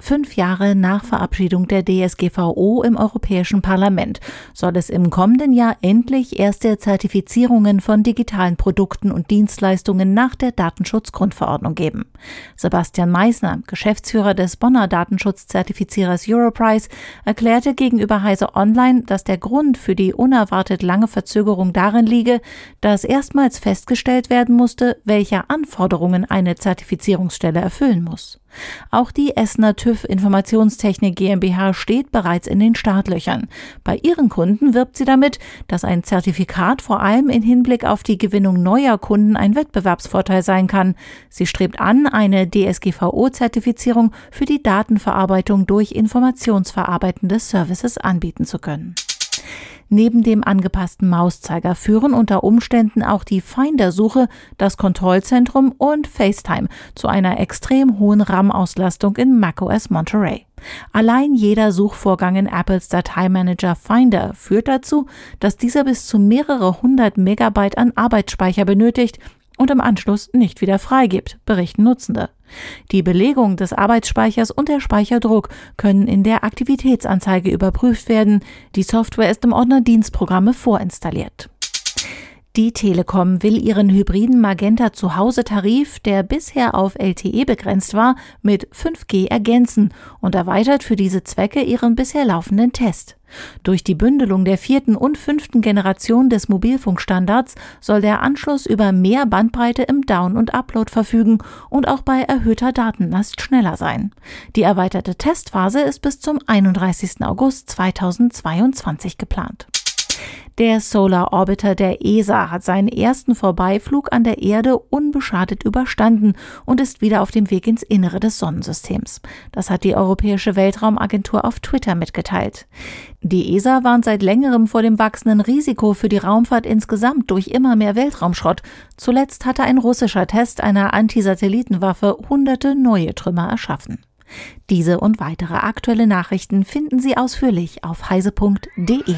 Fünf Jahre nach Verabschiedung der DSGVO im Europäischen Parlament soll es im kommenden Jahr endlich erste Zertifizierungen von digitalen Produkten und Dienstleistungen nach der Datenschutzgrundverordnung geben. Sebastian Meisner, Geschäftsführer des Bonner Datenschutzzertifizierers Europrice, erklärte gegenüber Heise Online, dass der Grund für die unerwartet lange Verzögerung darin liege, dass erstmals festgestellt werden musste, welche Anforderungen eine Zertifizierungsstelle erfüllen muss. Auch die Essener TÜV Informationstechnik GmbH steht bereits in den Startlöchern. Bei ihren Kunden wirbt sie damit, dass ein Zertifikat vor allem in Hinblick auf die Gewinnung neuer Kunden ein Wettbewerbsvorteil sein kann. Sie strebt an, eine DSGVO-Zertifizierung für die Datenverarbeitung durch informationsverarbeitende Services anbieten zu können. Neben dem angepassten Mauszeiger führen unter Umständen auch die Finder-Suche, das Kontrollzentrum und FaceTime zu einer extrem hohen RAM-Auslastung in macOS Monterey. Allein jeder Suchvorgang in Apples Dateimanager Finder führt dazu, dass dieser bis zu mehrere hundert Megabyte an Arbeitsspeicher benötigt und im Anschluss nicht wieder freigibt, berichten Nutzende. Die Belegung des Arbeitsspeichers und der Speicherdruck können in der Aktivitätsanzeige überprüft werden. Die Software ist im Ordner Dienstprogramme vorinstalliert. Die Telekom will ihren hybriden Magenta Zuhause-Tarif, der bisher auf LTE begrenzt war, mit 5G ergänzen und erweitert für diese Zwecke ihren bisher laufenden Test. Durch die Bündelung der vierten und fünften Generation des Mobilfunkstandards soll der Anschluss über mehr Bandbreite im Down- und Upload verfügen und auch bei erhöhter Datenlast schneller sein. Die erweiterte Testphase ist bis zum 31. August 2022 geplant. Der Solar Orbiter der ESA hat seinen ersten Vorbeiflug an der Erde unbeschadet überstanden und ist wieder auf dem Weg ins Innere des Sonnensystems. Das hat die Europäische Weltraumagentur auf Twitter mitgeteilt. Die ESA warnt seit längerem vor dem wachsenden Risiko für die Raumfahrt insgesamt durch immer mehr Weltraumschrott. Zuletzt hatte ein russischer Test einer Antisatellitenwaffe hunderte neue Trümmer erschaffen. Diese und weitere aktuelle Nachrichten finden Sie ausführlich auf heise.de.